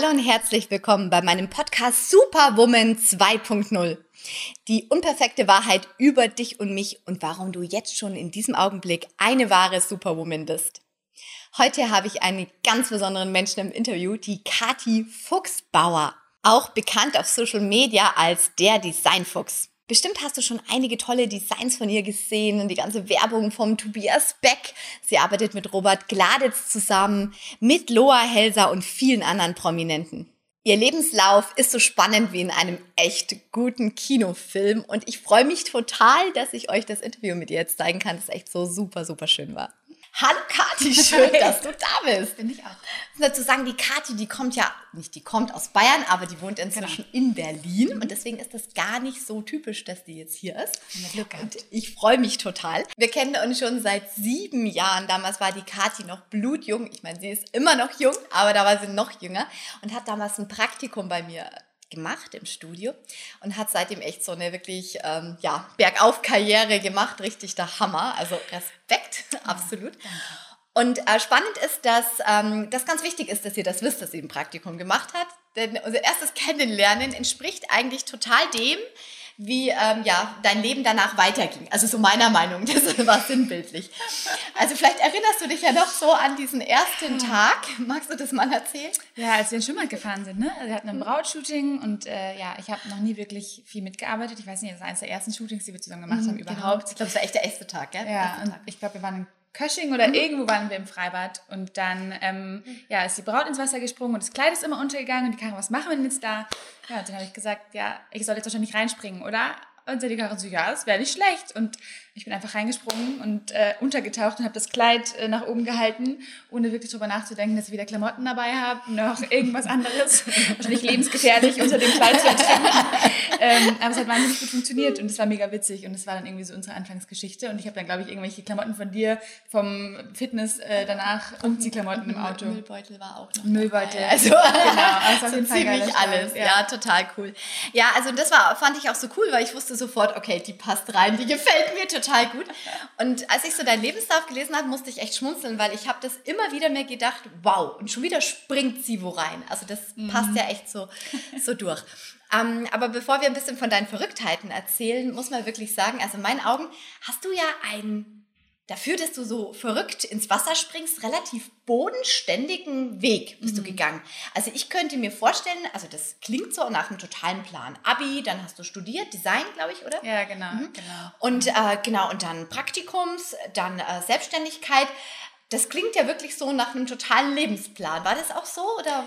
Hallo und herzlich willkommen bei meinem Podcast Superwoman 2.0. Die unperfekte Wahrheit über dich und mich und warum du jetzt schon in diesem Augenblick eine wahre Superwoman bist. Heute habe ich einen ganz besonderen Menschen im Interview, die Kati Fuchsbauer, auch bekannt auf Social Media als der Designfuchs. Bestimmt hast du schon einige tolle Designs von ihr gesehen und die ganze Werbung vom Tobias Beck. Sie arbeitet mit Robert Gladitz zusammen, mit Loa Helser und vielen anderen Prominenten. Ihr Lebenslauf ist so spannend wie in einem echt guten Kinofilm und ich freue mich total, dass ich euch das Interview mit ihr jetzt zeigen kann, das echt so super, super schön war. Hallo Kathi, schön, dass du da bist. Bin ich auch. Und dazu sagen, die Kathi, die kommt ja, nicht die kommt aus Bayern, aber die wohnt inzwischen genau. in Berlin. Und deswegen ist das gar nicht so typisch, dass die jetzt hier ist. Und ich freue mich total. Wir kennen uns schon seit sieben Jahren. Damals war die Kathi noch blutjung. Ich meine, sie ist immer noch jung, aber da war sie noch jünger und hat damals ein Praktikum bei mir gemacht im Studio und hat seitdem echt so eine wirklich ähm, ja, Bergauf-Karriere gemacht, richtig der Hammer. Also Respekt, absolut. Und äh, spannend ist, dass ähm, das ganz wichtig ist, dass ihr das wisst, dass sie ein Praktikum gemacht hat. Denn unser erstes Kennenlernen entspricht eigentlich total dem, wie ähm, ja, dein Leben danach weiterging. Also so meiner Meinung, das war sinnbildlich. Also vielleicht erinnerst du dich ja noch so an diesen ersten Tag. Magst du das mal erzählen? Ja, als wir in Schwimmbad gefahren sind. Ne? Wir hatten ein Brautshooting und äh, ja, ich habe noch nie wirklich viel mitgearbeitet. Ich weiß nicht, das ist eines der ersten Shootings, die wir zusammen gemacht mhm, haben genau. überhaupt. Ich glaube, es war echt der erste Tag, gell? Ja, und ich glaube, wir waren in Kösching oder mhm. irgendwo waren wir im Freibad und dann ähm, ja, ist die Braut ins Wasser gesprungen und das Kleid ist immer untergegangen und die Karin, was machen wir denn jetzt da? Ja, und dann habe ich gesagt, ja, ich soll jetzt wahrscheinlich reinspringen, oder? Und die Karin so, ja, das wäre nicht schlecht. Und ich bin einfach reingesprungen und äh, untergetaucht und habe das Kleid äh, nach oben gehalten, ohne wirklich darüber nachzudenken, dass ich wieder Klamotten dabei habe, noch irgendwas anderes, wahrscheinlich lebensgefährlich unter dem Kleid zu ertrinken. ähm, aber es hat wahnsinnig gut funktioniert und es war mega witzig und es war dann irgendwie so unsere Anfangsgeschichte und ich habe dann, glaube ich, irgendwelche Klamotten von dir vom Fitness äh, danach und die Klamotten im Auto. Müllbeutel war auch noch Müllbeutel. Dabei. Also genau, also so ziemlich alles. Ja. ja, total cool. Ja, also das war, fand ich auch so cool, weil ich wusste sofort, okay, die passt rein, die gefällt mir total total gut. Und als ich so deinen Lebenslauf gelesen habe, musste ich echt schmunzeln, weil ich habe das immer wieder mir gedacht, wow, und schon wieder springt sie wo rein. Also das mhm. passt ja echt so, so durch. Ähm, aber bevor wir ein bisschen von deinen Verrücktheiten erzählen, muss man wirklich sagen, also in meinen Augen hast du ja ein dafür, dass du so verrückt ins Wasser springst, relativ bodenständigen Weg bist mhm. du gegangen. Also ich könnte mir vorstellen, also das klingt so nach einem totalen Plan. Abi, dann hast du studiert, Design, glaube ich, oder? Ja, genau. Mhm. genau. Und äh, genau, und dann Praktikums, dann äh, Selbstständigkeit. Das klingt ja wirklich so nach einem totalen Lebensplan. War das auch so oder?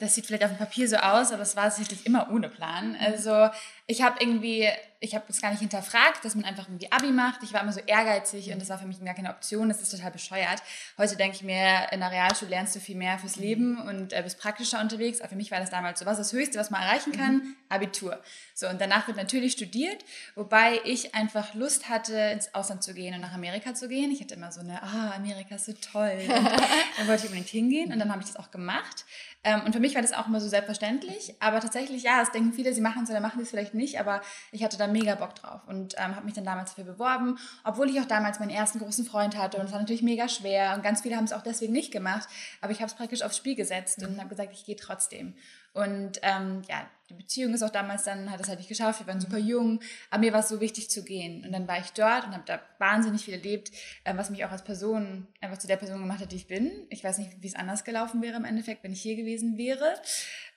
Das sieht vielleicht auf dem Papier so aus, aber es war sicherlich immer ohne Plan. Also ich habe irgendwie ich habe es gar nicht hinterfragt, dass man einfach irgendwie Abi macht. Ich war immer so ehrgeizig und das war für mich gar keine Option. Das ist total bescheuert. Heute denke ich mir, in der Realschule lernst du viel mehr fürs Leben und äh, bist praktischer unterwegs. Aber für mich war das damals so, was das Höchste, was man erreichen kann? Mhm. Abitur. So, und danach wird natürlich studiert, wobei ich einfach Lust hatte, ins Ausland zu gehen und nach Amerika zu gehen. Ich hatte immer so eine, ah, Amerika ist so toll. Und dann wollte ich unbedingt hingehen und dann habe ich das auch gemacht. Ähm, und für mich war das auch immer so selbstverständlich. Aber tatsächlich, ja, das denken viele, sie machen es oder machen es vielleicht nicht. Aber ich hatte mega Bock drauf und ähm, habe mich dann damals dafür beworben, obwohl ich auch damals meinen ersten großen Freund hatte und es war natürlich mega schwer und ganz viele haben es auch deswegen nicht gemacht, aber ich habe es praktisch aufs Spiel gesetzt mhm. und habe gesagt, ich gehe trotzdem. Und ähm, ja, die Beziehung ist auch damals dann, hat es halt nicht geschafft, wir waren super jung, aber mir war es so wichtig zu gehen. Und dann war ich dort und habe da wahnsinnig viel erlebt, äh, was mich auch als Person einfach zu der Person gemacht hat, die ich bin. Ich weiß nicht, wie es anders gelaufen wäre im Endeffekt, wenn ich hier gewesen wäre,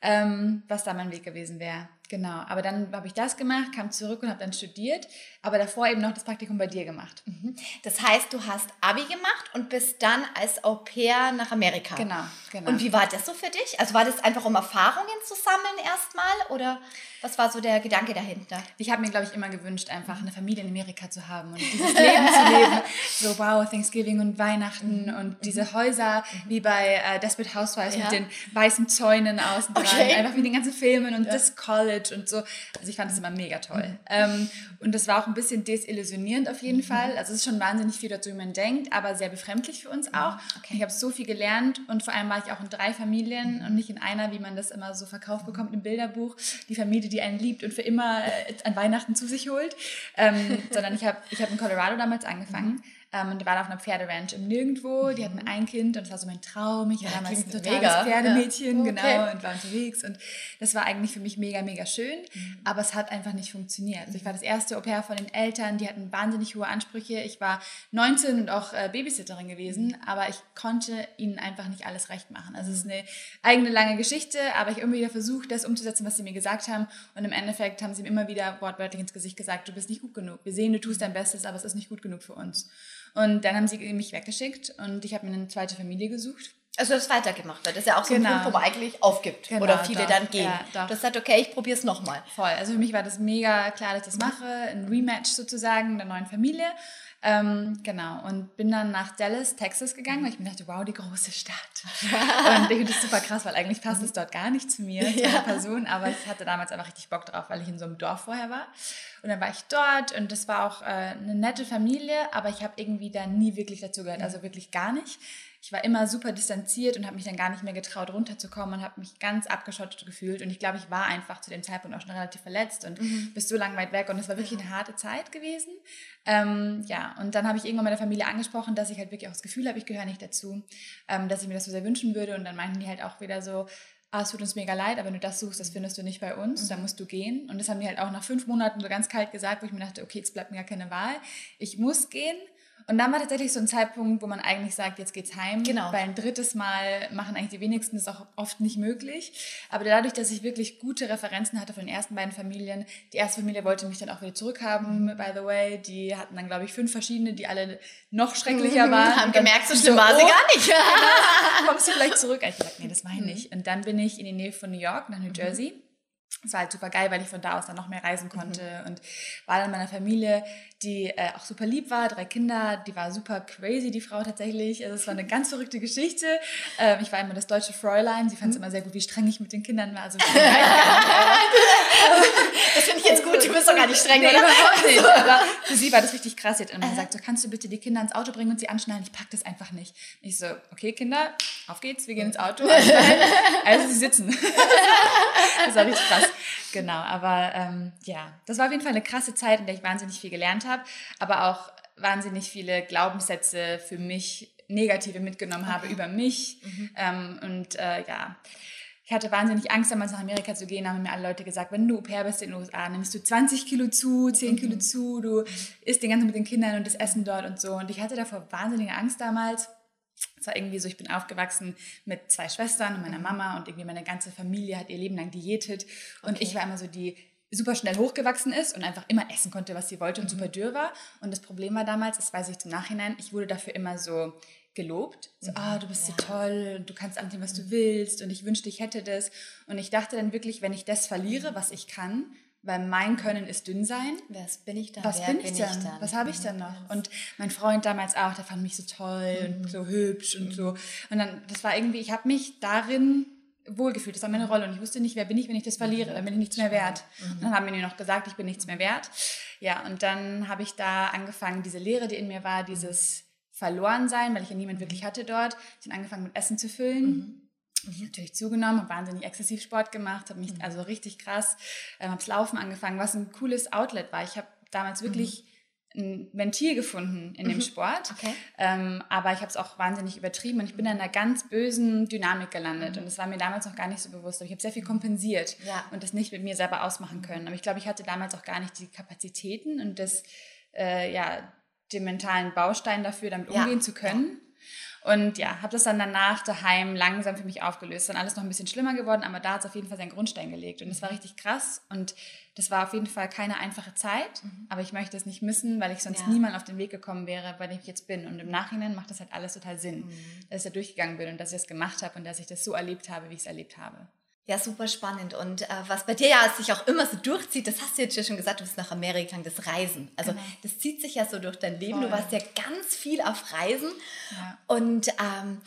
ähm, was da mein Weg gewesen wäre. Genau, aber dann habe ich das gemacht, kam zurück und habe dann studiert, aber davor eben noch das Praktikum bei dir gemacht. Mhm. Das heißt, du hast Abi gemacht und bist dann als Au pair nach Amerika. Genau, genau. Und wie war das so für dich? Also war das einfach um Erfahrungen zu sammeln erstmal oder was war so der Gedanke dahinter? Ich habe mir, glaube ich, immer gewünscht, einfach eine Familie in Amerika zu haben und dieses Leben zu leben. So, wow, Thanksgiving und Weihnachten mhm. und diese Häuser mhm. wie bei äh, Desperate Housewives ja. mit den weißen Zäunen außen dran. Okay. Einfach wie den ganzen Filmen und ja. das College und so. Also ich fand das immer mega toll. Mhm. Ähm, und das war auch ein bisschen desillusionierend auf jeden mhm. Fall. Also es ist schon wahnsinnig viel dazu, wie man denkt, aber sehr befremdlich für uns mhm. auch. Okay. Ich habe so viel gelernt und vor allem war ich auch in drei Familien mhm. und nicht in einer, wie man das immer so verkauft bekommt im Bilderbuch. Die Familie, die einen liebt und für immer äh, an Weihnachten zu sich holt. Ähm, sondern ich habe ich hab in Colorado damals angefangen. Ähm, und die waren auf einer Pferderanch im Nirgendwo. Die hatten ein Kind und das war so mein Traum. Ich war Ja, damals ein totales mega. Pferdemädchen, Ja. genau, Okay. und war unterwegs. Und das war eigentlich für mich mega, mega schön. Aber es hat einfach nicht funktioniert. Also ich war das erste Au pair von den Eltern, die hatten wahnsinnig hohe Ansprüche. Ich war 19 und auch äh, Babysitterin gewesen, aber ich konnte ihnen einfach nicht alles recht machen. Also es ist eine eigene lange Geschichte, aber ich habe immer wieder versucht, das umzusetzen, was sie mir gesagt haben. Und im Endeffekt haben sie mir immer wieder wortwörtlich ins Gesicht gesagt, du bist nicht gut genug. Wir sehen, du tust dein Bestes, aber es ist nicht gut genug für uns. Und dann haben sie mich weggeschickt und ich habe mir eine zweite Familie gesucht. Also du hast weitergemacht. Das ist ja auch so Genau. ein Punkt, wo man eigentlich aufgibt. Genau, oder viele doch. dann gehen. Ja, hast gesagt, okay, ich probiere es nochmal. Voll. Also für mich war das mega klar, dass ich das mache. Ein Rematch sozusagen der neuen Familie. Ähm, genau. Und bin dann nach Dallas, Texas gegangen, weil ich mir dachte, wow, die große Stadt. und ich finde das super krass, weil eigentlich passt es dort gar nicht zu mir, zu einer Person. Aber ich hatte damals einfach richtig Bock drauf, weil ich in so einem Dorf vorher war. Und dann war ich dort und das war auch äh, eine nette Familie, aber ich habe irgendwie da nie wirklich dazu gehört. Also wirklich gar nicht. Ich war immer super distanziert und habe mich dann gar nicht mehr getraut, runterzukommen und habe mich ganz abgeschottet gefühlt. Und ich glaube, ich war einfach zu dem Zeitpunkt auch schon relativ verletzt und bist so lang weit weg. Und es war wirklich eine harte Zeit gewesen. Ähm, ja, und dann habe ich irgendwann meiner Familie angesprochen, dass ich halt wirklich auch das Gefühl habe, ich gehöre nicht dazu, ähm, dass ich mir das so sehr wünschen würde. Und dann meinten die halt auch wieder so, ah, es tut uns mega leid, aber wenn du das suchst, das findest du nicht bei uns, dann musst du gehen. Und das haben die halt auch nach fünf Monaten so ganz kalt gesagt, wo ich mir dachte, okay, jetzt bleibt mir gar keine Wahl. Ich muss gehen. Und dann war tatsächlich so ein Zeitpunkt, wo man eigentlich sagt, jetzt geht's heim. Genau. Weil ein drittes Mal machen eigentlich die wenigsten das auch oft nicht möglich. Aber dadurch, dass ich wirklich gute Referenzen hatte von den ersten beiden Familien, die erste Familie wollte mich dann auch wieder zurückhaben, by the way. Die hatten dann, glaube ich, fünf verschiedene, die alle noch schrecklicher waren. Haben Und gemerkt, so schlimm war sie gar nicht. kommst du vielleicht zurück? Ich habe gesagt, nee, das mache ich nicht. Und dann bin ich in die Nähe von New York, nach New Jersey. Es war halt super geil, weil ich von da aus dann noch mehr reisen konnte und war dann in meiner Familie, die äh, auch super lieb war, drei Kinder, die war super crazy, die Frau tatsächlich. Also es war eine ganz verrückte Geschichte. Ähm, ich war immer das deutsche Fräulein, sie fand es immer sehr gut, wie streng ich mit den Kindern war. Also Das finde ich jetzt gut. Du bist doch gar nicht streng, Nee, oder? überhaupt nicht. Aber für sie war das richtig krass. Sie hat immer gesagt, so kannst du bitte die Kinder ins Auto bringen und sie anschnallen? Ich pack das einfach nicht. Ich so, okay, Kinder, auf geht's, wir gehen ins Auto. anschnallen. Also sie sitzen. das war richtig krass. Genau, aber ähm, ja, das war auf jeden Fall eine krasse Zeit, in der ich wahnsinnig viel gelernt habe, aber auch wahnsinnig viele Glaubenssätze für mich negative mitgenommen habe über mich. Ähm, und äh, ja, ich hatte wahnsinnig Angst, damals nach Amerika zu gehen, haben mir alle Leute gesagt, wenn du Au pair bist in den USA, nimmst du 20 Kilo zu, 10 Kilo zu, du isst den ganzen mit den Kindern und das Essen dort und so. Und ich hatte davor wahnsinnige Angst damals. Es war irgendwie so, ich bin aufgewachsen mit zwei Schwestern und meiner Mama und irgendwie meine ganze Familie hat ihr Leben lang diätet. Und Okay. ich war immer so die super schnell hochgewachsen ist und einfach immer essen konnte, was sie wollte und super dürr war. Und das Problem war damals, das weiß ich zum Nachhinein, ich wurde dafür immer so gelobt. So, ah, du bist so toll und du kannst anziehen, was du willst und ich wünschte, ich hätte das. Und ich dachte dann wirklich, wenn ich das verliere, was ich kann, weil mein Können ist dünn sein, Was bin ich dann? was Wer bin ich denn? dann? Was habe ich denn noch? Und mein Freund damals auch, der fand mich so toll und so hübsch und so. Und dann, das war irgendwie, ich habe mich darin wohlgefühlt. Das war meine Rolle und ich wusste nicht, wer bin ich, wenn ich das verliere. Dann bin ich nichts mehr wert. Und dann haben mir noch gesagt, ich bin nichts mehr wert. Ja, und dann habe ich da angefangen, diese Leere, die in mir war, dieses Verlorensein, weil ich ja niemand wirklich hatte dort, ich habe angefangen mit Essen zu füllen. Ich habe natürlich zugenommen, habe wahnsinnig exzessiv Sport gemacht, habe mich also richtig krass, ähm, habe Laufen angefangen, was ein cooles Outlet war. Ich habe damals wirklich ein Ventil gefunden in dem Sport, Okay. ähm, aber ich habe es auch wahnsinnig übertrieben und ich bin in einer ganz bösen Dynamik gelandet und das war mir damals noch gar nicht so bewusst. Aber ich habe sehr viel kompensiert Ja. und das nicht mit mir selber ausmachen können. Aber ich glaube, ich hatte damals auch gar nicht die Kapazitäten und das, äh, ja, den mentalen Baustein dafür, damit Ja. umgehen zu können. Und ja, habe das dann danach daheim langsam für mich aufgelöst. Dann alles noch ein bisschen schlimmer geworden, aber da hat es auf jeden Fall seinen Grundstein gelegt. Und das war richtig krass. Und das war auf jeden Fall keine einfache Zeit. Aber ich möchte es nicht missen, weil ich sonst Ja. niemals auf den Weg gekommen wäre, bei dem ich jetzt bin. Und im Nachhinein macht das halt alles total Sinn, dass ich da durchgegangen bin und dass ich das gemacht habe und dass ich das so erlebt habe, wie ich es erlebt habe. Ja, super spannend. Und äh, was bei dir ja sich auch immer so durchzieht, das hast du jetzt ja schon gesagt, du bist nach Amerika, gegangen, das Reisen. Also Genau. das zieht sich ja so durch dein Leben. Voll. Du warst ja ganz viel auf Reisen. Ja. Und ähm,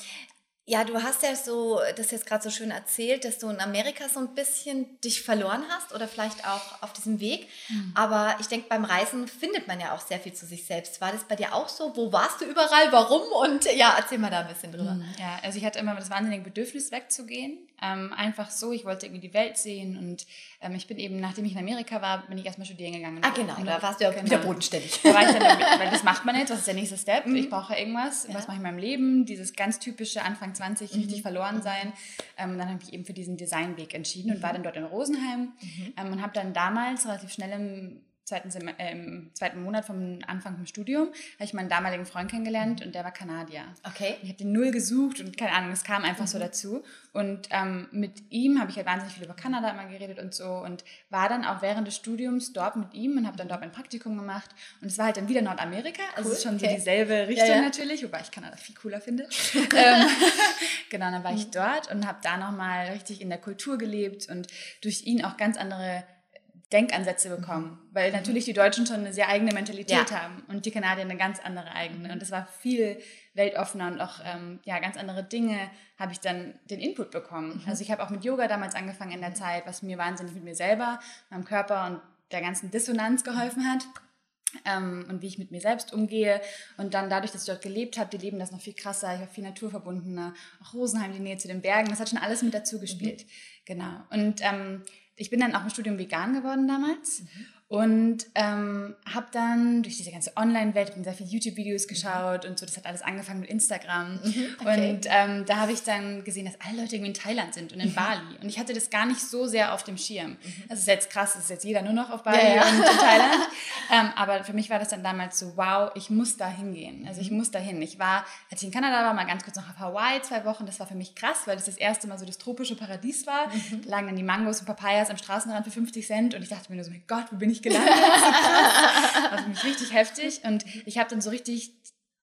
Ja, du hast ja so, das jetzt gerade so schön erzählt, dass du in Amerika so ein bisschen dich verloren hast oder vielleicht auch auf diesem Weg. Mhm. Aber ich denke, beim Reisen findet man ja auch sehr viel zu sich selbst. War das bei dir auch so? Wo warst du überall? Warum? Und ja, erzähl mal da ein bisschen drüber. Mhm. Ja, also ich hatte immer das wahnsinnige Bedürfnis wegzugehen. Ähm, einfach so, ich wollte irgendwie die Welt sehen und ähm, ich bin eben, nachdem ich in Amerika war, bin ich erstmal studieren gegangen. Ah, genau, da warst du ja genau. wieder bodenständig. Da war ich dann, weil das macht man jetzt, das ist der nächste Step. Mhm. Ich brauche irgendwas, ja. was mache ich in meinem Leben, dieses ganz typische Anfang 20 mhm. richtig verloren sein. Ähm, dann habe ich eben für diesen Designweg entschieden und war mhm. dann dort in Rosenheim mhm. ähm, und habe dann damals relativ schnell im zweiten, Sem äh, im zweiten Monat vom Anfang vom Studium habe ich meinen damaligen Freund kennengelernt und der war Kanadier. Okay. Ich habe den null gesucht und keine Ahnung, es kam einfach mhm. so dazu. Und ähm, mit ihm habe ich halt wahnsinnig viel über Kanada immer geredet und so und war dann auch während des Studiums dort mit ihm und habe dann dort ein Praktikum gemacht. Und es war halt dann wieder Nordamerika, also cool. schon okay. so dieselbe Richtung ja, ja. natürlich, wobei ich Kanada viel cooler finde. ähm, genau, dann war ich mhm. dort und habe da nochmal richtig in der Kultur gelebt und durch ihn auch ganz andere Denkansätze bekommen, weil natürlich die Deutschen schon eine sehr eigene Mentalität ja. haben und die Kanadier eine ganz andere eigene. Und das war viel weltoffener und auch ähm, ja, ganz andere Dinge habe ich dann den Input bekommen. Mhm. Also ich habe auch mit Yoga damals angefangen in der Zeit, was mir wahnsinnig mit mir selber, meinem Körper und der ganzen Dissonanz geholfen hat. Ähm, und wie ich mit mir selbst umgehe. Und dann dadurch, dass ich dort gelebt habe, die leben das noch viel krasser. Ich habe viel naturverbundener, auch Rosenheim, die Nähe zu den Bergen. Das hat schon alles mit dazu gespielt. Mhm. Genau. Und ähm, ich bin dann auch im Studium vegan geworden damals. Mhm. Und ähm, habe dann durch diese ganze Online-Welt, ich sehr viele YouTube-Videos geschaut mhm. und so, das hat alles angefangen mit Instagram. Mhm, okay. Und ähm, da habe ich dann gesehen, dass alle Leute irgendwie in Thailand sind und in Bali. Und ich hatte das gar nicht so sehr auf dem Schirm. Mhm. Das ist jetzt krass, das ist jetzt jeder nur noch auf Bali ja, ja. und in Thailand. ähm, aber für mich war das dann damals so, wow, ich muss da hingehen. Also ich mhm. muss da hin. Ich war, als ich in Kanada war, mal ganz kurz noch auf Hawaii, zwei Wochen. Das war für mich krass, weil das das erste Mal so das tropische Paradies war. Mhm. Da lagen dann die Mangos und Papayas am Straßenrand für 50 Cent. Und ich dachte mir nur so, mein Gott, wo bin ich gelandet? Das war für mich richtig heftig. Und ich habe dann so richtig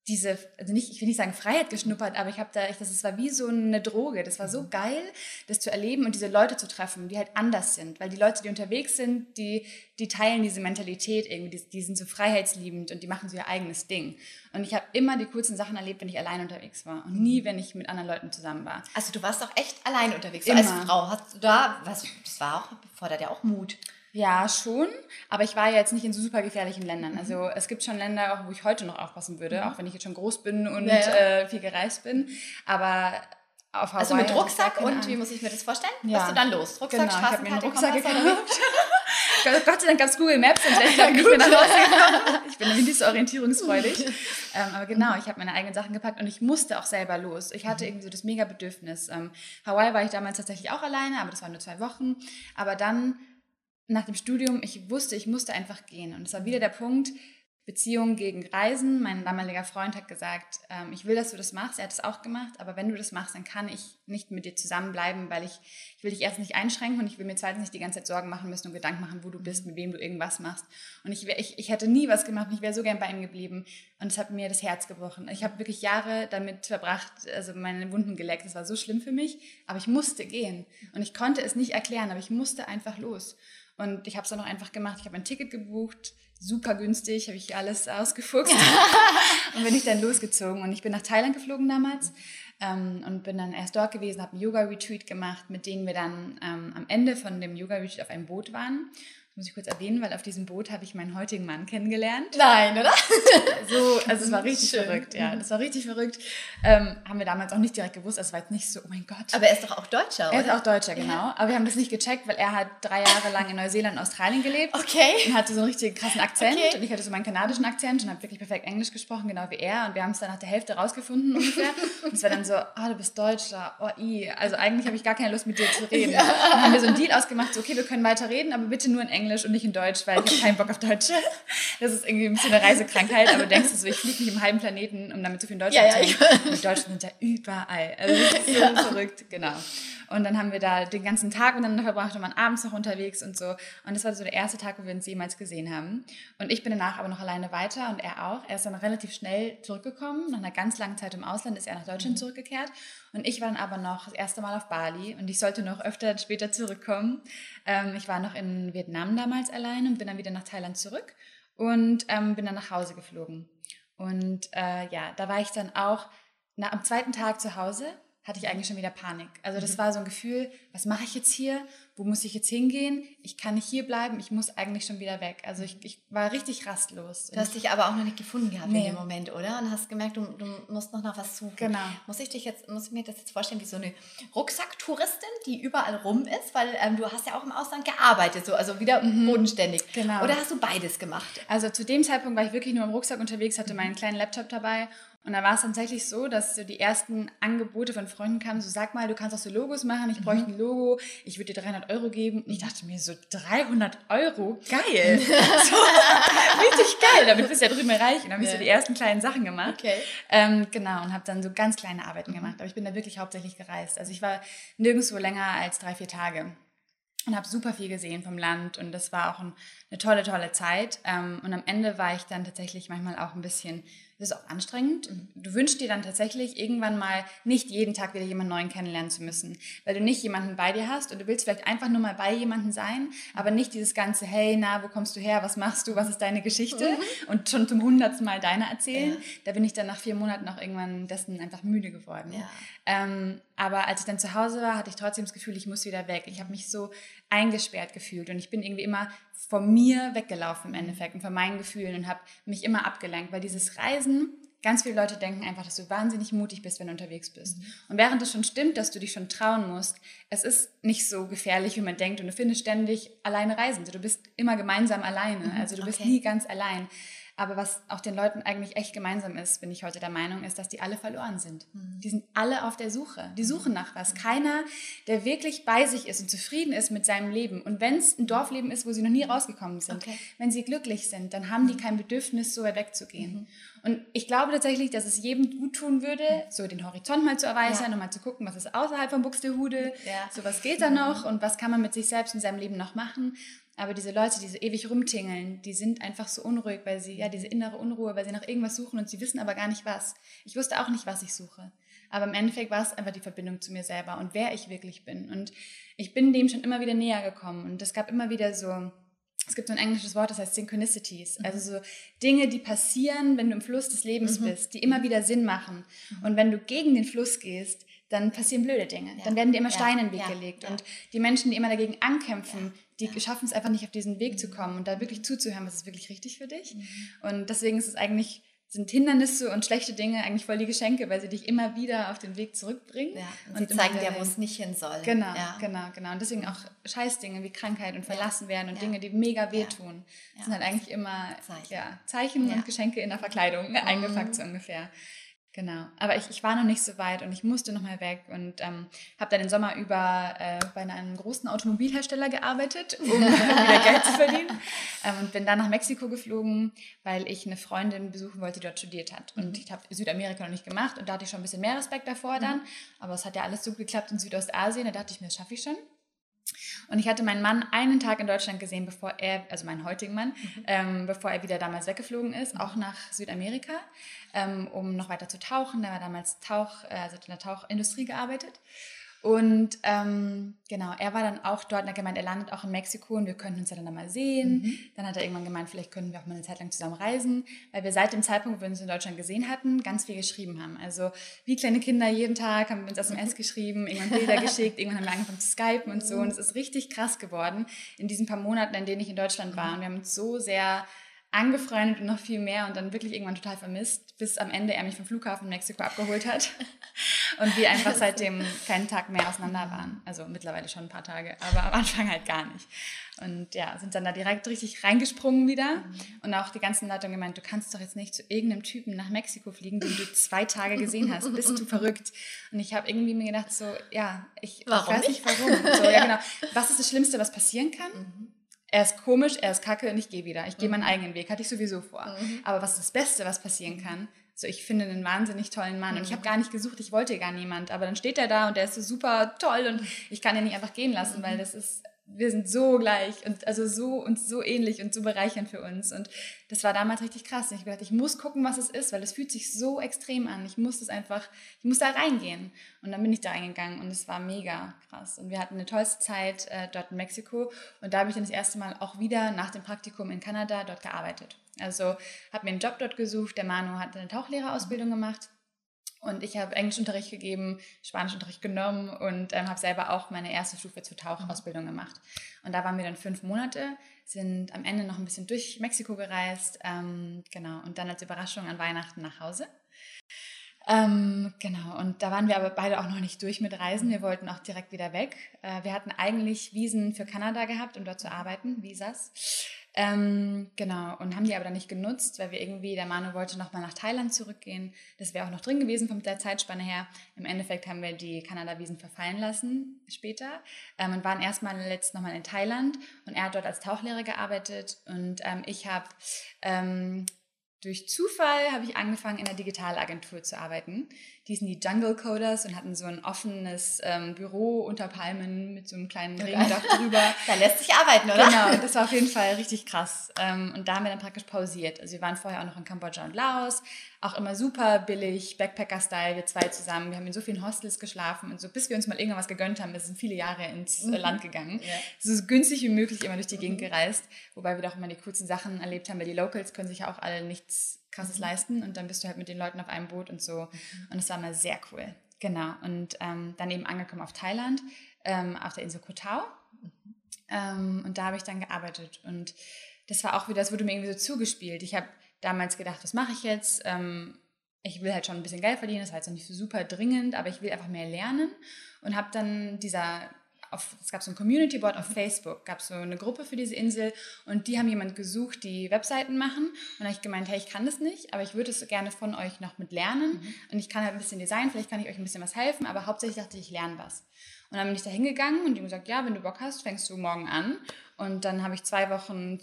diese, also nicht, ich will nicht sagen Freiheit geschnuppert, aber ich habe da, ich, das war wie so eine Droge. Das war so geil, das zu erleben und diese Leute zu treffen, die halt anders sind. Weil die Leute, die unterwegs sind, die, die teilen diese Mentalität irgendwie, die, die sind so freiheitsliebend und die machen so ihr eigenes Ding. Und ich habe immer die coolsten Sachen erlebt, wenn ich allein unterwegs war und nie, wenn ich mit anderen Leuten zusammen war. Also du warst auch echt allein unterwegs, so als Frau. Hast du da, was, das war auch, fordert ja auch Mut. Ja, schon. Aber ich war ja jetzt nicht in so super gefährlichen Ländern. Also mhm. es gibt schon Länder, auch, wo ich heute noch aufpassen würde, mhm. auch wenn ich jetzt schon groß bin und ja, ja. Äh, viel gereist bin. Aber auf Hawaii Also mit Rucksack und wie muss ich mir das vorstellen? Ja. Bist du dann los? Rucksack, genau, ich habe mir einen Rucksack gekauft. Gott sei Dank gab es Google Maps und ich bin nicht mehr nach Hause gekommen. Ich bin nämlich nicht so orientierungsfreudig. ähm, aber genau, ich habe meine eigenen Sachen gepackt und ich musste auch selber los. Ich hatte mhm. irgendwie so das mega Bedürfnis. Ähm, Hawaii war ich damals tatsächlich auch alleine, aber das waren nur zwei Wochen. Aber dann nach dem Studium, ich wusste, ich musste einfach gehen. Und es war wieder der Punkt, Beziehung gegen Reisen. Mein damaliger Freund hat gesagt, ähm, ich will, dass du das machst. Er hat es auch gemacht, aber wenn du das machst, dann kann ich nicht mit dir zusammenbleiben, weil ich, ich will dich erst nicht einschränken und ich will mir zweitens nicht die ganze Zeit Sorgen machen müssen und Gedanken machen, wo du bist, mit wem du irgendwas machst. Und ich, ich, ich hätte nie was gemacht und ich wäre so gern bei ihm geblieben. Und es hat mir das Herz gebrochen. Ich habe wirklich Jahre damit verbracht, also meine Wunden geleckt. Das war so schlimm für mich, aber ich musste gehen. Und ich konnte es nicht erklären, aber ich musste einfach los. Und ich habe es dann auch einfach gemacht. Ich habe ein Ticket gebucht, super günstig, habe ich alles ausgefuchst. und bin ich dann losgezogen. Und ich bin nach Thailand geflogen damals ähm, und bin dann erst dort gewesen, habe einen Yoga-Retreat gemacht, mit denen wir dann ähm, am Ende von dem Yoga-Retreat auf einem Boot waren muss ich kurz erwähnen, weil auf diesem Boot habe ich meinen heutigen Mann kennengelernt. Nein, oder? so, also es war richtig Schön. verrückt, ja. Das war richtig verrückt. Ähm, haben wir damals auch nicht direkt gewusst, also es war jetzt nicht so, oh mein Gott. Aber er ist doch auch Deutscher, oder? Er ist auch Deutscher, genau. Ja. Aber wir haben das nicht gecheckt, weil er hat drei Jahre lang in Neuseeland und Australien gelebt. Okay. Und hatte so einen richtig krassen Akzent. Okay. Und ich hatte so meinen kanadischen Akzent und habe wirklich perfekt Englisch gesprochen, genau wie er. Und wir haben es dann nach der Hälfte rausgefunden ungefähr. und es war dann so, ah, oh, du bist Deutscher, oh i. Also eigentlich habe ich gar keine Lust mit dir zu reden. Ja. Dann haben wir so einen Deal ausgemacht, so, okay, wir können weiter reden, aber bitte nur in Englisch und nicht in Deutsch. Weil okay. ich habe keinen Bock auf Deutsch. Das ist irgendwie ein bisschen eine Reisekrankheit, aber denkst du so, ich fliege nicht im halben Planeten, um damit so viel in Deutsch ja, zu. Ja, die Deutschen sind ja überall. Also das ist so ja. verrückt, genau. Und dann haben wir da den ganzen Tag miteinander verbracht und waren abends noch unterwegs und so. Und das war so der erste Tag, wo wir uns jemals gesehen haben. Und ich bin danach aber noch alleine weiter und er auch. Er ist dann relativ schnell zurückgekommen. Nach einer ganz langen Zeit im Ausland ist er nach Deutschland mhm. zurückgekehrt. Und ich war dann aber noch das erste Mal auf Bali und ich sollte noch öfter später zurückkommen. Ähm, ich war noch in Vietnam damals allein und bin dann wieder nach Thailand zurück und ähm, bin dann nach Hause geflogen. Und äh, ja, da war ich dann auch na, am zweiten Tag zu Hause hatte ich eigentlich schon wieder Panik. Also das mhm. war so ein Gefühl, was mache ich jetzt hier? Wo muss ich jetzt hingehen? Ich kann nicht hier bleiben, ich muss eigentlich schon wieder weg. Also ich, ich war richtig rastlos. Du hast dich aber auch noch nicht gefunden gehabt nee. in dem Moment, oder? Und hast gemerkt, du, du musst noch nach was suchen. Genau. Muss ich dich jetzt, muss ich mir das jetzt vorstellen wie so eine Rucksacktouristin, die überall rum ist, weil ähm, du hast ja auch im Ausland gearbeitet, so also wieder mhm. bodenständig. Genau. Oder hast du beides gemacht? Also zu dem Zeitpunkt war ich wirklich nur im Rucksack unterwegs, hatte meinen kleinen Laptop dabei und da war es tatsächlich so, dass so die ersten Angebote von Freunden kamen, so sag mal, du kannst auch so Logos machen, ich bräuchte mhm. ein Logo, ich würde dir 300 Euro geben. Und ich dachte mir so, 300 Euro? Geil! so, richtig geil, damit bist du ja drüben reich. Und dann habe ich so die ersten kleinen Sachen gemacht. Okay. Ähm, genau, und habe dann so ganz kleine Arbeiten mhm. gemacht. Aber ich bin da wirklich hauptsächlich gereist. Also ich war nirgendwo länger als drei, vier Tage und habe super viel gesehen vom Land und das war auch ein, eine tolle, tolle Zeit. Ähm, und am Ende war ich dann tatsächlich manchmal auch ein bisschen das ist auch anstrengend. Du wünschst dir dann tatsächlich irgendwann mal nicht jeden Tag wieder jemanden neuen kennenlernen zu müssen, weil du nicht jemanden bei dir hast und du willst vielleicht einfach nur mal bei jemandem sein, aber nicht dieses ganze, hey, na, wo kommst du her, was machst du, was ist deine Geschichte mhm. und schon zum hundertsten Mal deine erzählen. Ja. Da bin ich dann nach vier Monaten auch irgendwann dessen einfach müde geworden. Ja. Ähm, aber als ich dann zu Hause war, hatte ich trotzdem das Gefühl, ich muss wieder weg. Ich habe mich so eingesperrt gefühlt und ich bin irgendwie immer von mir weggelaufen im Endeffekt und von meinen Gefühlen und habe mich immer abgelenkt, weil dieses Reisen, ganz viele Leute denken einfach, dass du wahnsinnig mutig bist, wenn du unterwegs bist. Mhm. Und während es schon stimmt, dass du dich schon trauen musst, es ist nicht so gefährlich, wie man denkt und du findest ständig alleine Reisende. Du bist immer gemeinsam alleine, mhm. also du bist nie ganz allein. Aber was auch den Leuten eigentlich echt gemeinsam ist, bin ich heute der Meinung, ist, dass die alle verloren sind. Mhm. Die sind alle auf der Suche. Die suchen nach was. Keiner, der wirklich bei sich ist und zufrieden ist mit seinem Leben. Und wenn es ein Dorfleben ist, wo sie noch nie rausgekommen sind, okay. wenn sie glücklich sind, dann haben die kein Bedürfnis, so weit wegzugehen. Mhm. Und ich glaube tatsächlich, dass es jedem gut tun würde, so den Horizont mal zu erweitern ja. und mal zu gucken, was ist außerhalb von Buxtehude, ja. so was geht da noch und was kann man mit sich selbst in seinem Leben noch machen. Aber diese Leute, die so ewig rumtingeln, die sind einfach so unruhig, weil sie, ja, diese innere Unruhe, weil sie nach irgendwas suchen und sie wissen aber gar nicht was. Ich wusste auch nicht, was ich suche. Aber im Endeffekt war es einfach die Verbindung zu mir selber und wer ich wirklich bin. Und ich bin dem schon immer wieder näher gekommen. Und es gab immer wieder so, es gibt so ein englisches Wort, das heißt Synchronicities. Mhm. Also so Dinge, die passieren, wenn du im Fluss des Lebens mhm. bist, die immer wieder Sinn machen. Mhm. Und wenn du gegen den Fluss gehst, dann passieren blöde Dinge. Ja. Dann werden dir immer Steine ja. in den Weg ja. gelegt. Und die Menschen, die immer dagegen ankämpfen, die schaffen es einfach nicht, auf diesen Weg zu mhm. kommen und da wirklich zuzuhören, was ist wirklich richtig für dich. Mhm. Und deswegen ist es eigentlich, sind Hindernisse und schlechte Dinge eigentlich voll die Geschenke, weil sie dich immer wieder auf den Weg zurückbringen. Ja, und, und sie zeigen dir, wo es nicht hin soll. Genau, ja. genau, genau. Und deswegen auch Scheißdinge wie Krankheit und verlassen werden und ja. Dinge, die mega wehtun. Sind halt eigentlich immer Zeichen, ja, Zeichen und Geschenke in der Verkleidung mhm. eingepackt so ungefähr. Genau, aber ich, ich war noch nicht so weit und ich musste noch mal weg und ähm, habe dann den Sommer über äh, bei einem großen Automobilhersteller gearbeitet, um wieder Geld zu verdienen ähm, und bin dann nach Mexiko geflogen, weil ich eine Freundin besuchen wollte, die dort studiert hat. Und mhm. ich habe Südamerika noch nicht gemacht und da hatte ich schon ein bisschen mehr Respekt davor dann, mhm. aber es hat ja alles so geklappt in Südostasien, da dachte ich mir, das schaffe ich schon. Und ich hatte meinen Mann einen Tag in Deutschland gesehen, bevor er, also meinen heutigen Mann, mhm. ähm, bevor er wieder damals weggeflogen ist, auch nach Südamerika, ähm, um noch weiter zu tauchen. Er war damals Tauch, äh, also in der Tauchindustrie gearbeitet. Und ähm, genau, er war dann auch dort und hat gemeint, er landet auch in Mexiko und wir könnten uns ja dann mal sehen. Mhm. Dann hat er irgendwann gemeint, vielleicht könnten wir auch mal eine Zeit lang zusammen reisen, weil wir seit dem Zeitpunkt, wo wir uns in Deutschland gesehen hatten, ganz viel geschrieben haben. Also wie kleine Kinder jeden Tag haben wir uns SMS geschrieben, irgendwann Bilder geschickt, irgendwann haben wir angefangen zu skypen und so. Und es ist richtig krass geworden in diesen paar Monaten, in denen ich in Deutschland war. Und wir haben uns so sehr angefreundet und noch viel mehr und dann wirklich irgendwann total vermisst, bis am Ende er mich vom Flughafen in Mexiko abgeholt hat und wir einfach seitdem keinen Tag mehr auseinander waren. Also mittlerweile schon ein paar Tage, aber am Anfang halt gar nicht. Und ja, sind dann da direkt richtig reingesprungen wieder mhm. und auch die ganzen Leute haben gemeint, du kannst doch jetzt nicht zu irgendeinem Typen nach Mexiko fliegen, den du zwei Tage gesehen hast, bist du verrückt. Und ich habe irgendwie mir gedacht so, ja, ich, ich weiß nicht warum. So, ja, genau. Was ist das Schlimmste, was passieren kann? Mhm er ist komisch, er ist kacke und ich gehe wieder. Ich gehe meinen mhm. eigenen Weg, hatte ich sowieso vor. Mhm. Aber was ist das Beste, was passieren kann? So, ich finde einen wahnsinnig tollen Mann und ich habe mhm. gar nicht gesucht, ich wollte gar niemand, aber dann steht er da und der ist so super toll und ich kann ihn nicht einfach gehen lassen, weil das ist wir sind so gleich und also so und so ähnlich und so bereichernd für uns. Und das war damals richtig krass. Und ich habe ich muss gucken, was es ist, weil es fühlt sich so extrem an. Ich muss es einfach, ich muss da reingehen. Und dann bin ich da reingegangen und es war mega krass. Und wir hatten eine tollste Zeit äh, dort in Mexiko. Und da habe ich dann das erste Mal auch wieder nach dem Praktikum in Kanada dort gearbeitet. Also habe mir einen Job dort gesucht. Der Manu hat eine Tauchlehrerausbildung gemacht Und ich habe Englischunterricht gegeben, Spanischunterricht genommen und ähm, habe selber auch meine erste Stufe zur Tauchausbildung gemacht. Und da waren wir dann fünf Monate, sind am Ende noch ein bisschen durch Mexiko gereist, ähm, genau, und dann als Überraschung an Weihnachten nach Hause. Ähm, genau, und da waren wir aber beide auch noch nicht durch mit Reisen. Wir wollten auch direkt wieder weg. Äh, wir hatten eigentlich Visen für Kanada gehabt, um dort zu arbeiten, Visas. Ähm, genau, und haben die aber dann nicht genutzt, weil wir irgendwie, der Manu wollte nochmal nach Thailand zurückgehen. Das wäre auch noch drin gewesen von der Zeitspanne her. Im Endeffekt haben wir die Kanada-Wiesen verfallen lassen später ähm, und waren erstmal letzt nochmal in Thailand und er hat dort als Tauchlehrer gearbeitet und ähm, ich habe ähm, durch Zufall habe ich angefangen, in der Digitalagentur zu arbeiten. Die sind die Jungle Coders und hatten so ein offenes ähm, Büro unter Palmen mit so einem kleinen Regendach drüber. da lässt sich arbeiten, oder? Genau, das war auf jeden Fall richtig krass. Ähm, und da haben wir dann praktisch pausiert. Also wir waren vorher auch noch in Kambodscha und Laos, auch immer super billig, Backpacker-Style, wir zwei zusammen. Wir haben in so vielen Hostels geschlafen und so, bis wir uns mal irgendwas gegönnt haben. Wir sind viele Jahre ins mhm. Land gegangen. Ja. So günstig wie möglich immer durch die Gegend mhm. gereist, wobei wir doch immer die coolsten Sachen erlebt haben, weil die Locals können sich ja auch alle nichts krasses mhm. leisten und dann bist du halt mit den Leuten auf einem Boot und so. Mhm. Und das war mal sehr cool. Genau. Und ähm, dann eben angekommen auf Thailand, ähm, auf der Insel Koh Tao. Mhm. Ähm, und da habe ich dann gearbeitet. Und das war auch wieder, das wurde mir irgendwie so zugespielt. Ich habe damals gedacht, was mache ich jetzt? Ähm, ich will halt schon ein bisschen Geld verdienen, das war jetzt noch nicht so super dringend, aber ich will einfach mehr lernen und habe dann dieser auf, es gab so ein Community Board auf Facebook, gab so eine Gruppe für diese Insel und die haben jemand gesucht, die Webseiten machen und habe ich gemeint, hey, ich kann das nicht, aber ich würde es gerne von euch noch mit lernen mhm. und ich kann halt ein bisschen Design, vielleicht kann ich euch ein bisschen was helfen, aber hauptsächlich dachte ich, ich lerne was. Und dann bin ich da hingegangen und die haben gesagt, ja, wenn du Bock hast, fängst du morgen an und dann habe ich zwei Wochen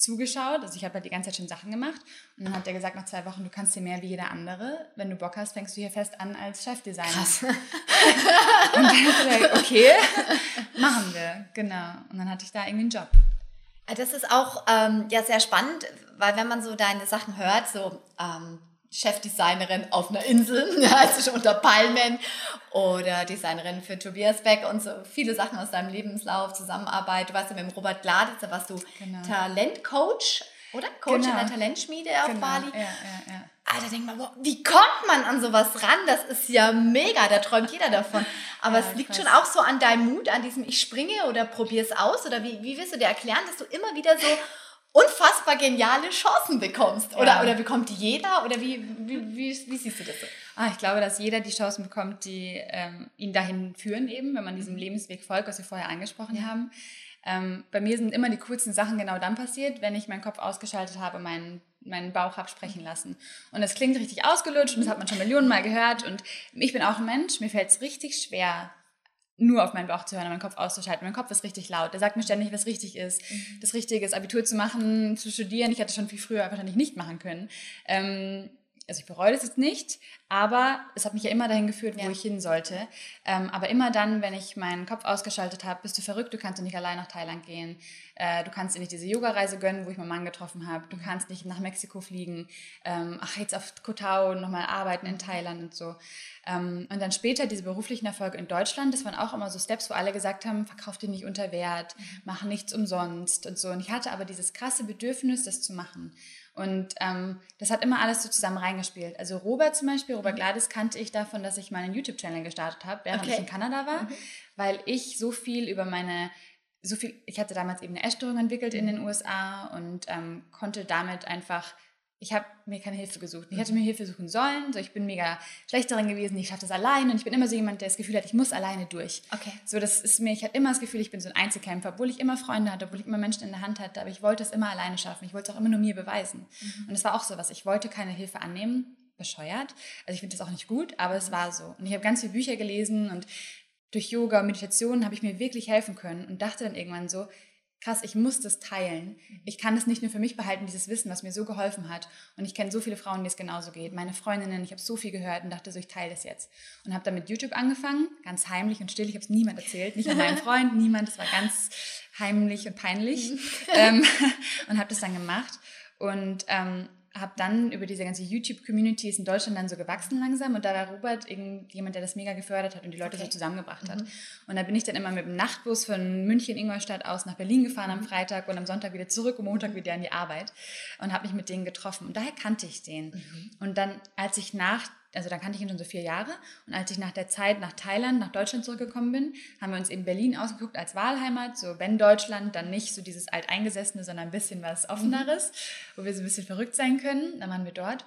zugeschaut. Also ich habe halt die ganze Zeit schon Sachen gemacht. Und dann hat er gesagt, nach zwei Wochen, du kannst dir mehr wie jeder andere. Wenn du Bock hast, fängst du hier fest an als Chefdesigner. Krass. und dann hat er gesagt, okay, machen wir. Genau. Und dann hatte ich da irgendwie einen Job. Das ist auch ähm, ja sehr spannend, weil wenn man so deine Sachen hört, so ähm, Chefdesignerin auf einer Insel, also schon unter Palmen oder Designerin für Tobias Beck und so viele Sachen aus deinem Lebenslauf, Zusammenarbeit. Du warst ja mit dem Robert Gladitz, da warst du genau. Talentcoach, oder? Coach genau. in der Talentschmiede auf genau. Bali. Ja, ja, ja. Alter, denk mal, wow, wie kommt man an sowas ran? Das ist ja mega, da träumt jeder davon. Aber ja, es liegt schon auch so an deinem Mut, an diesem Ich springe oder probier's aus. Oder wie, wie willst du dir erklären, dass du immer wieder so unfassbar geniale Chancen bekommst. Oder, ja. oder bekommt jeder? Oder wie, wie, wie, wie siehst du das so? Ah, ich glaube, dass jeder die Chancen bekommt, die ähm, ihn dahin führen, eben, wenn man diesem mhm. Lebensweg folgt, was wir vorher angesprochen ja. haben. Ähm, bei mir sind immer die coolsten Sachen genau dann passiert, wenn ich meinen Kopf ausgeschaltet habe, meinen meinen Bauch habe sprechen lassen. Und das klingt richtig ausgelutscht und das hat man schon Millionen Mal gehört. Und ich bin auch ein Mensch, mir fällt es richtig schwer, nur auf meinen Bauch zu hören und meinen Kopf auszuschalten. Mein Kopf ist richtig laut. Der sagt mir ständig, was richtig ist. Mhm. Das Richtige ist, Abitur zu machen, zu studieren. Ich hätte schon viel früher wahrscheinlich nicht machen können. Ähm, also ich bereue das jetzt nicht, aber es hat mich ja immer dahin geführt, wo ja. ich hin sollte. Ähm, aber immer dann, wenn ich meinen Kopf ausgeschaltet habe, bist du verrückt, du kannst nicht allein nach Thailand gehen, äh, du kannst dir nicht diese Yoga-Reise gönnen, wo ich meinen Mann getroffen habe, du kannst nicht nach Mexiko fliegen, ähm, ach, jetzt auf Koh Tao nochmal arbeiten in Thailand und so. Ähm, und dann später diese beruflichen Erfolge in Deutschland, das waren auch immer so Steps, wo alle gesagt haben, verkauf dir nicht unter Wert, mhm. mach nichts umsonst und so. Und ich hatte aber dieses krasse Bedürfnis, das zu machen. Und ähm, das hat immer alles so zusammen reingespielt. Also Robert zum Beispiel, Robert mhm. Gladys kannte ich davon, dass ich meinen YouTube-Channel gestartet habe, während okay. ich in Kanada war, mhm. weil ich so viel über meine, so viel, ich hatte damals eben eine Essstörung entwickelt in den USA und ähm, konnte damit einfach ich habe mir keine Hilfe gesucht. Ich hätte mir Hilfe suchen sollen. So, ich bin mega schlecht darin gewesen. Ich schaffe das alleine. Und ich bin immer so jemand, der das Gefühl hat, ich muss alleine durch. Okay. So, das ist mir, ich hatte immer das Gefühl, ich bin so ein Einzelkämpfer, obwohl ich immer Freunde hatte, obwohl ich immer Menschen in der Hand hatte. Aber ich wollte es immer alleine schaffen. Ich wollte es auch immer nur mir beweisen. Mhm. Und es war auch so was. Ich wollte keine Hilfe annehmen. Bescheuert. Also ich finde das auch nicht gut, aber es war so. Und ich habe ganz viele Bücher gelesen und durch Yoga und Meditation habe ich mir wirklich helfen können und dachte dann irgendwann so, krass, ich muss das teilen. Ich kann das nicht nur für mich behalten, dieses Wissen, was mir so geholfen hat. Und ich kenne so viele Frauen, denen es genauso geht. Meine Freundinnen, ich habe so viel gehört und dachte so, ich teile das jetzt. Und habe dann mit YouTube angefangen, ganz heimlich und still. Ich habe es niemand erzählt, nicht an meinem Freund, niemand. Es war ganz heimlich und peinlich. ähm, und habe das dann gemacht. Und ähm, habe dann über diese ganze YouTube-Community ist in Deutschland dann so gewachsen langsam und da war Robert irgendjemand, der das mega gefördert hat und die Leute okay. so zusammengebracht hat. Mhm. Und da bin ich dann immer mit dem Nachtbus von München, Ingolstadt aus nach Berlin gefahren am mhm. Freitag und am Sonntag wieder zurück und Montag wieder in die Arbeit und habe mich mit denen getroffen. Und daher kannte ich den. Mhm. Und dann, als ich nach also dann kannte ich ihn schon so vier Jahre. Und als ich nach der Zeit nach Thailand, nach Deutschland zurückgekommen bin, haben wir uns in Berlin ausgeguckt als Wahlheimat. So, wenn Deutschland, dann nicht so dieses alteingesessene, sondern ein bisschen was Offeneres, wo wir so ein bisschen verrückt sein können. Dann waren wir dort.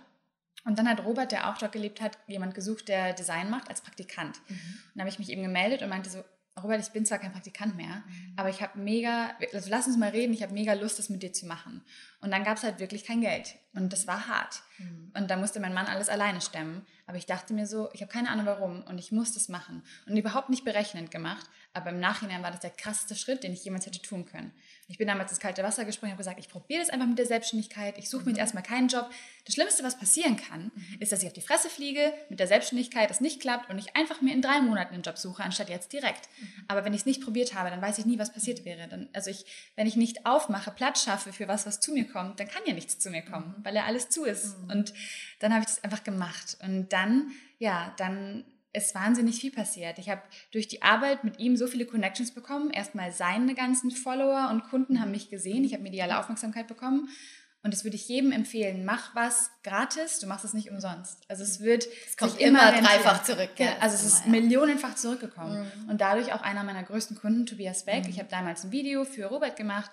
Und dann hat Robert, der auch dort gelebt hat, jemand gesucht, der Design macht als Praktikant. Mhm. Und dann habe ich mich eben gemeldet und meinte so, Robert, ich bin zwar kein Praktikant mehr, mhm. aber ich habe mega, also lass uns mal reden, ich habe mega Lust, das mit dir zu machen. Und dann gab es halt wirklich kein Geld. Und das war hart. Mhm. Und da musste mein Mann alles alleine stemmen. Aber ich dachte mir so, ich habe keine Ahnung warum und ich muss das machen. Und überhaupt nicht berechnend gemacht. Aber im Nachhinein war das der krasseste Schritt, den ich jemals hätte tun können. Ich bin damals ins kalte Wasser gesprungen und habe gesagt, ich probiere das einfach mit der Selbstständigkeit. Ich suche mir jetzt mhm. erstmal keinen Job. Das Schlimmste, was passieren kann, mhm. ist, dass ich auf die Fresse fliege mit der Selbstständigkeit, das nicht klappt und ich einfach mir in drei Monaten einen Job suche, anstatt jetzt direkt. Mhm. Aber wenn ich es nicht probiert habe, dann weiß ich nie, was passiert wäre. Dann, also ich, wenn ich nicht aufmache, Platz schaffe für was, was zu mir kommt, dann kann ja nichts zu mir kommen, weil ja alles zu ist. Mhm. Und dann habe ich das einfach gemacht. Und dann, ja, dann ist wahnsinnig viel passiert. Ich habe durch die Arbeit mit ihm so viele Connections bekommen. Erstmal seine ganzen Follower und Kunden haben mich gesehen. Ich habe mediale Aufmerksamkeit bekommen. Und das würde ich jedem empfehlen. Mach was gratis, du machst es nicht umsonst. Also es wird es kommt immer dreifach zurück. Ja, also es ist millionenfach zurückgekommen. Mhm. Und dadurch auch einer meiner größten Kunden, Tobias Beck. Mhm. Ich habe damals ein Video für Robert gemacht,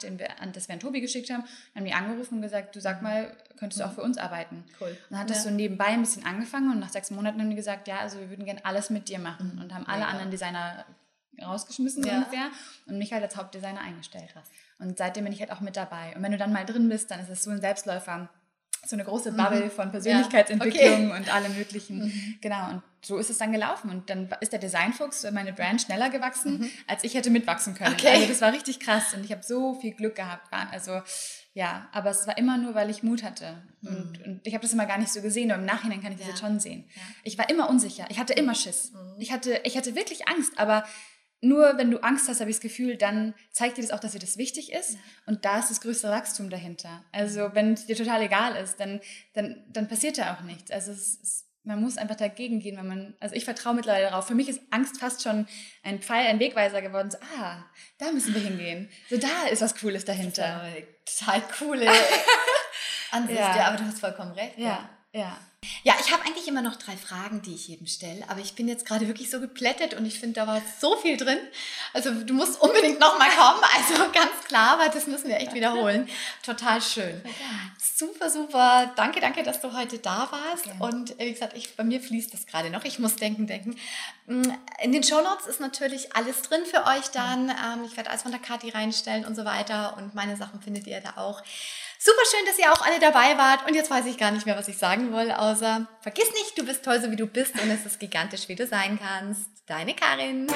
das wir an Tobi geschickt haben. Dann haben die angerufen und gesagt, du sag mal, könntest du auch für uns arbeiten? Cool. Und dann hat das so nebenbei ein bisschen angefangen und nach sechs Monaten haben die gesagt, ja, also wir würden gerne alles mit dir machen. Mhm. Und haben alle ja. anderen Designer rausgeschmissen ja. ungefähr und mich halt als Hauptdesigner eingestellt. Krass. Und seitdem bin ich halt auch mit dabei. Und wenn du dann mal drin bist, dann ist es so ein Selbstläufer, so eine große Bubble mhm. von Persönlichkeitsentwicklung ja. okay. und allem Möglichen. Mhm. Genau, und so ist es dann gelaufen. Und dann ist der Designfuchs, meine Brand, schneller gewachsen, mhm. als ich hätte mitwachsen können. Okay. Also das war richtig krass und ich habe so viel Glück gehabt. Also ja, aber es war immer nur, weil ich Mut hatte. Und, mhm. und ich habe das immer gar nicht so gesehen, aber im Nachhinein kann ich das ja. jetzt schon sehen. Ja. Ich war immer unsicher, ich hatte immer Schiss. Mhm. Ich, hatte, ich hatte wirklich Angst, aber nur wenn du Angst hast, habe ich das Gefühl, dann zeigt dir das auch, dass dir das wichtig ist. Und da ist das größte Wachstum dahinter. Also wenn es dir total egal ist, dann, dann, dann passiert da auch nichts. Also es, es, man muss einfach dagegen gehen, wenn man, also ich vertraue mittlerweile darauf. Für mich ist Angst fast schon ein Pfeil, ein Wegweiser geworden. So, ah, da müssen wir hingehen. So, da ist was Cooles dahinter. total coole Ansicht, ja. ja. aber du hast vollkommen recht. Ja, ja. ja. Ja, ich habe eigentlich immer noch drei Fragen, die ich jedem stelle, aber ich bin jetzt gerade wirklich so geplättet und ich finde, da war so viel drin. Also du musst unbedingt nochmal kommen, also ganz klar, aber das müssen wir echt wiederholen. Total schön. Super, super. Danke, danke, dass du heute da warst. Okay. Und wie gesagt, ich, bei mir fließt das gerade noch. Ich muss denken, denken. Mm, in den Shownotes ist natürlich alles drin für euch dann. Ähm, ich werde alles von der Kati reinstellen und so weiter und meine Sachen findet ihr da auch. Super schön, dass ihr auch alle dabei wart. Und jetzt weiß ich gar nicht mehr, was ich sagen will, außer vergiss nicht, du bist toll, so wie du bist und es ist gigantisch, wie du sein kannst. Deine Karin.